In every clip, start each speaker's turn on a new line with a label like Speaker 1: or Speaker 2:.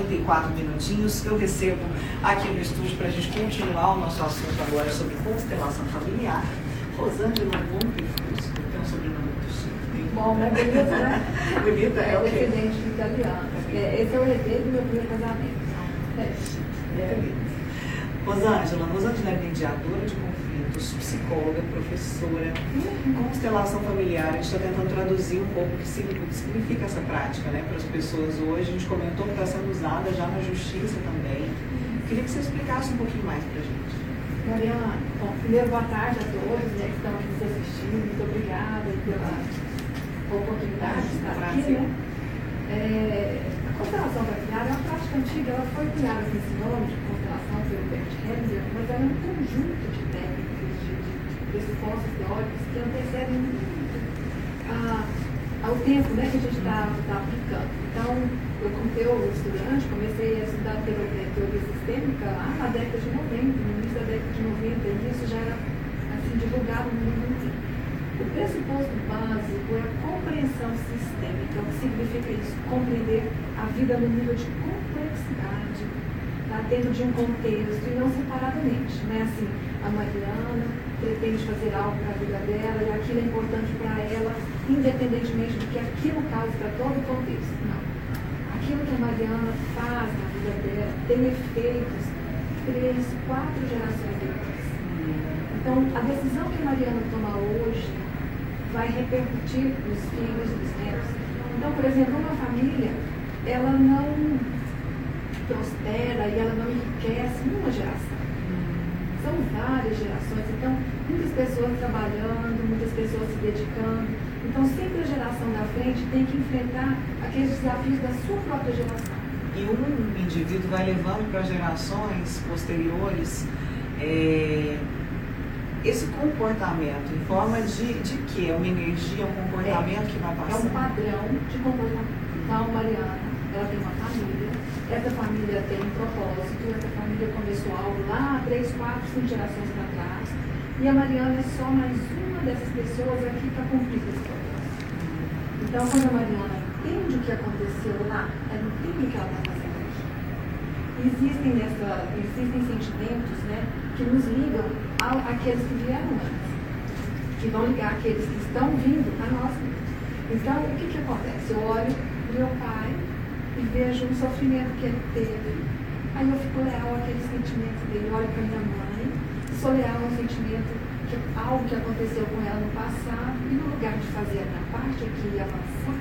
Speaker 1: 44 minutinhos. Eu recebo aqui no estúdio para a gente continuar o nosso assunto agora sobre constelação familiar. Rosângela Montefusco, que é um sobrenome muito chique.
Speaker 2: Bom, é bonita, né?
Speaker 1: bonita, é,
Speaker 2: é
Speaker 1: o quê?
Speaker 2: descendente de italiano. É, esse é o herdeiro do meu primeiro casamento.
Speaker 1: É. é. Rosângela, Rosângela é mediadora de psicóloga, professora, constelação familiar. A gente está tentando traduzir um pouco o que significa essa prática né, para as pessoas hoje. A gente comentou que está sendo usada já na justiça também. Queria que você explicasse um pouquinho mais para a gente.
Speaker 2: Mariana, bom, primeiro boa tarde a todos né, que estão aqui nos assistindo. Muito obrigada pela oportunidade de estar aqui. Né? É, a constelação familiar é uma prática antiga, ela foi criada com esse nome de constelação pelo Bert Hellinger, mas era um conjunto de técnicas, pressupostos teóricos que antecedem muito ao tempo né, que a gente está tá aplicando. Então, eu, como teólogo estudante, comecei a estudar teoria, teoria sistêmica lá na década de 90, no início da década de 90, e isso já era assim, divulgado no mundo inteiro. O pressuposto básico é a compreensão sistêmica. O que significa isso? Compreender a vida no nível de complexidade? Dentro de um contexto e não separadamente. Não é assim, a Mariana pretende fazer algo para a vida dela e aquilo é importante para ela, independentemente do que aquilo cause para todo o contexto. Não. Aquilo que a Mariana faz na vida dela tem efeitos três, quatro gerações depois. Então, a decisão que a Mariana toma hoje vai repercutir nos filhos nos netos. Então, por exemplo, uma família, ela não prospera e ela não enriquece numa geração. São várias gerações, então muitas pessoas trabalhando, muitas pessoas se dedicando. Então sempre a geração da frente tem que enfrentar aqueles desafios da sua própria geração.
Speaker 1: E um indivíduo vai levando para gerações posteriores é, esse comportamento em forma de, de quê? É uma energia, um comportamento
Speaker 2: é,
Speaker 1: que vai passando?
Speaker 2: É um padrão de comportamento. Então, Mariana, ela tem uma família, essa família tem um propósito, essa família começou algo lá três, quatro, cinco gerações para trás, e a Mariana é só mais uma dessas pessoas aqui para cumprir esse propósito. Então, quando a Mariana entende o que aconteceu lá, ela entende o que ela está fazendo aqui. Existem, nessa, existem sentimentos né, que nos ligam ao, àqueles que vieram antes, que vão ligar aqueles que estão vindo a nós Então, o que, que acontece? Eu olho meu pai e vejo o sofrimento que ele teve. Aí eu fico leal àquele sentimento dele. Olho para minha mãe, sou leal ao sentimento que algo que aconteceu com ela no passado, e no lugar de fazer a minha parte aqui e avançar,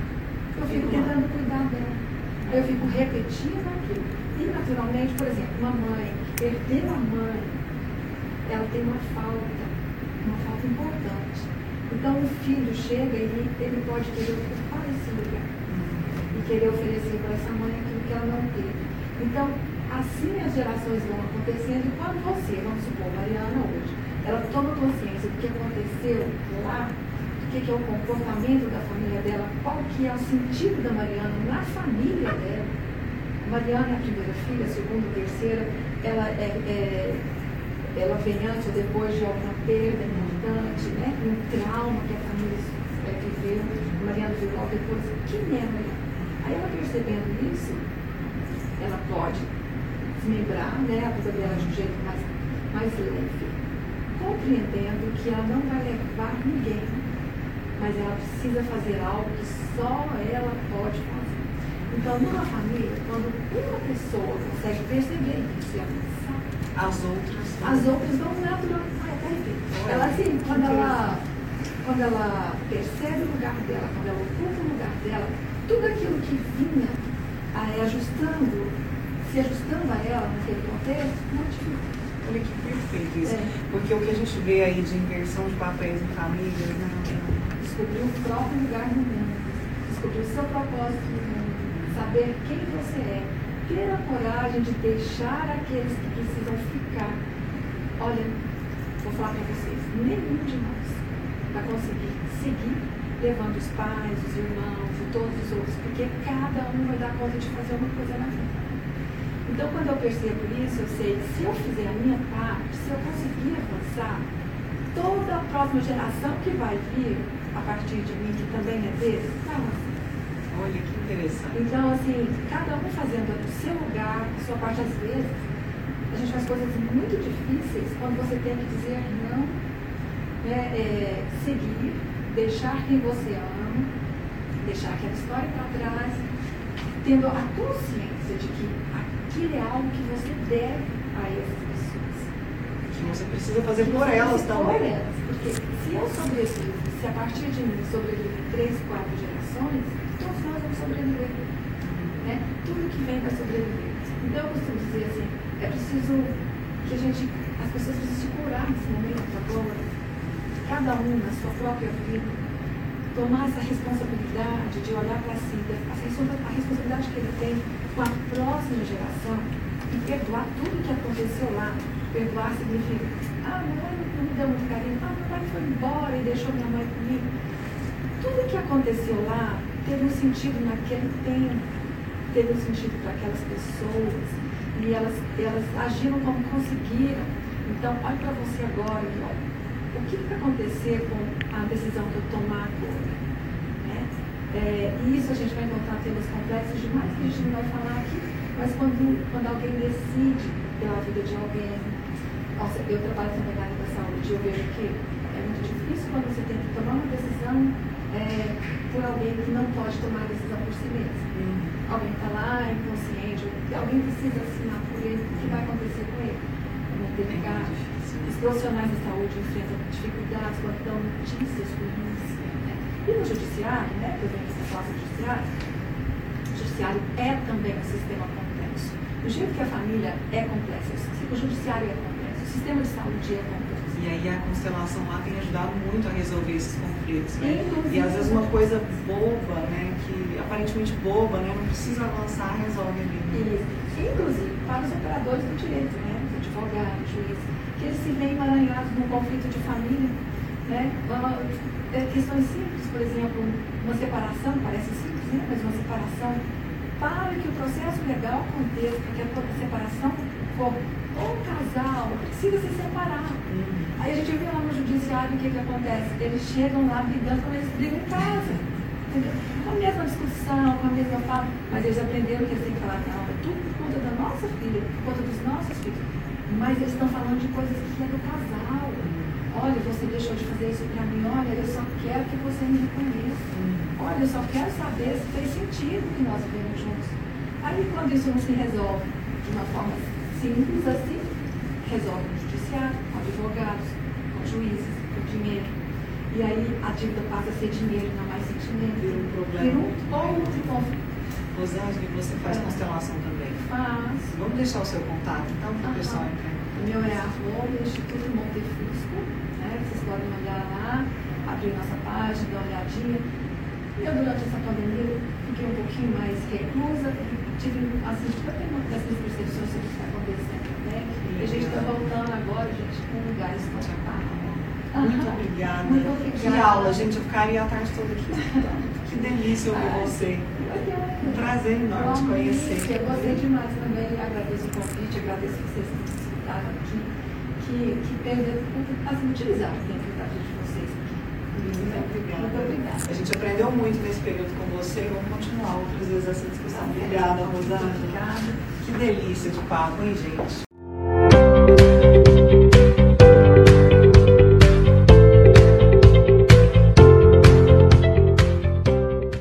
Speaker 2: eu fico tentando cuidar dela. Aí eu fico repetindo aquilo. E naturalmente, por exemplo, uma mãe que perdeu a mãe, ela tem uma falta, uma falta importante. Então o filho chega e ele, pode querer ocupar esse lugar querer oferecer para essa mãe aquilo que ela não teve. Então, assim as gerações vão acontecendo e quando você, vamos supor, Mariana hoje, ela toma consciência do que aconteceu lá, do que, que é o comportamento da família dela, qual que é o sentido da Mariana na família dela. Mariana é a primeira filha, a segunda, a terceira, ela é, é ela vem antes ou depois de alguma perda importante, né? um trauma que a família é, viveu. Mariana ficou depois. Quem é Mariana? Aí ela percebendo isso, ela pode desmembrar né, a vida dela de um jeito mais, mais leve, compreendendo que ela não vai levar ninguém, mas ela precisa fazer algo que só ela pode fazer. Então, numa família, quando uma pessoa consegue perceber isso e avançar,
Speaker 1: as outras,
Speaker 2: as outras vão naturalmente. Ela assim, quando ela, quando ela percebe o lugar dela, quando ela ocupa o lugar dela, tudo aquilo que vinha aí, ajustando, se ajustando a ela naquele contexto, modifica.
Speaker 1: Olha que perfeito isso. É. Porque o que a gente vê aí de inversão de papéis em família,
Speaker 2: não, não. Descobrir o próprio lugar no mundo, descobrir o seu propósito no mundo, saber quem você é, ter a coragem de deixar aqueles que precisam ficar. Olha, vou falar para vocês, nenhum de nós vai conseguir seguir levando os pais, os irmãos todos os outros, porque cada um vai dar conta de fazer uma coisa na vida. Então, quando eu percebo isso, eu sei, se eu fizer a minha parte, se eu conseguir avançar, toda a próxima geração que vai vir a partir de mim, que também é dele, vai avançar.
Speaker 1: Olha que interessante.
Speaker 2: Então, assim, cada um fazendo o seu lugar, a sua parte, às vezes, a gente faz coisas muito difíceis quando você tem que dizer não, né, é, seguir, deixar quem você ama, deixar aquela história para trás, tendo a consciência de que aquilo é algo que você deve a essas pessoas.
Speaker 1: Que você precisa fazer
Speaker 2: Que
Speaker 1: por elas também.
Speaker 2: Por elas, porque se eu sobrevivo, se a partir de mim sobrevive três, quatro gerações, todos nós vamos sobreviver. Né? Tudo que vem vai sobreviver. Então eu costumo dizer assim, é preciso que a gente, as pessoas precisam se curar nesse momento agora. Cada um na sua própria vida, tomar essa responsabilidade de olhar para si, a responsa- a responsabilidade que ele tem com a próxima geração e perdoar tudo que aconteceu lá. Perdoar significa, ah, pai não me deu muito carinho, ah, pai foi embora e deixou minha mãe comigo. Tudo que aconteceu lá teve um sentido naquele tempo, teve um sentido para aquelas pessoas e elas, elas agiram como conseguiram. Então, olhe para você agora e olha, acontecer com a decisão que eu tomar agora? Né? É, e isso a gente vai encontrar temas complexos demais que a gente não vai falar aqui, mas quando, quando alguém decide pela vida de alguém, nossa, eu trabalho também na área da saúde, eu vejo que é muito difícil quando você tem que tomar uma decisão é, por alguém que não pode tomar a decisão por si mesmo.
Speaker 1: Hum.
Speaker 2: Alguém está lá, inconsciente, ou alguém precisa assinar por ele, o que vai acontecer com ele? É muito delicado. Os profissionais da saúde enfrentam dificuldades quando dão notícias ruins. Né? E no judiciário, né, eu venho dessa classe do judiciário, o judiciário é também um sistema complexo. Do jeito que a família é complexa, o judiciário é complexo, o sistema de saúde é complexo.
Speaker 1: E aí a constelação lá tem ajudado muito a resolver esses conflitos, né?
Speaker 2: Inclusive-
Speaker 1: E às vezes uma coisa boba, né? Que aparentemente boba, né? Não precisa avançar, resolve ali. né?
Speaker 2: Isso. Inclusive para os operadores do direito, né? Os advogados, juízes, que eles se veem emaranhados num conflito de família. Né? É, questões simples, por exemplo, uma separação, parece simples, né? mas uma separação, para que o processo legal aconteça, para que a separação for, o casal precisa se separar.
Speaker 1: Hum.
Speaker 2: Aí a gente vê lá no judiciário o que, que acontece. Eles chegam lá brigando quando eles brigam em casa. Entendeu? Com a mesma discussão, com a mesma fala, mas eles aprenderam que eles têm que falar, não, é tudo por conta da nossa filha, por conta dos nossos filhos. Mas eles estão falando de coisas que é do casal. Olha, você deixou de fazer isso para mim, olha, eu só quero que você me reconheça. Olha, eu só quero saber se fez sentido que nós vivemos juntos. Aí quando isso não se resolve de uma forma simples assim, resolve no judiciário, com advogados, com juízes, com dinheiro. E aí a dívida passa a ser dinheiro, não mais sentimento.
Speaker 1: Vira um problema.
Speaker 2: Vira um outro conflito.
Speaker 1: Rosângela, você faz
Speaker 2: É.
Speaker 1: constelação também.
Speaker 2: Faz.
Speaker 1: Vamos deixar o seu contato, então, para o pessoal entrar.
Speaker 2: O meu é arroba Instituto Montefusco, né? Vocês podem olhar lá, abrir nossa página, dar uma olhadinha. Eu, durante essa pandemia, fiquei um pouquinho mais reclusa, tive, assim, tipo, eu tenho uma dessas percepções sobre o que está acontecendo, né? E a gente está voltando agora, gente, com lugares para trabalhar.
Speaker 1: Muito obrigada.
Speaker 2: Muito obrigada.
Speaker 1: Que aula, gente. Eu ficaria a tarde toda aqui. escutando. Que delícia ouvir
Speaker 2: Ai.
Speaker 1: você.
Speaker 2: Um
Speaker 1: prazer enorme te conhecer.
Speaker 2: Eu gostei demais também, agradeço o convite, agradeço que vocês me escutaram aqui, que, que teve, assim, utilizaram o tempo da vida de vocês aqui.
Speaker 1: Muito obrigada.
Speaker 2: Muito obrigada.
Speaker 1: A gente aprendeu muito nesse período com você e vamos continuar outras vezes essa discussão. Obrigada, Rosângela.
Speaker 2: Obrigada.
Speaker 1: Que delícia de papo, hein, gente?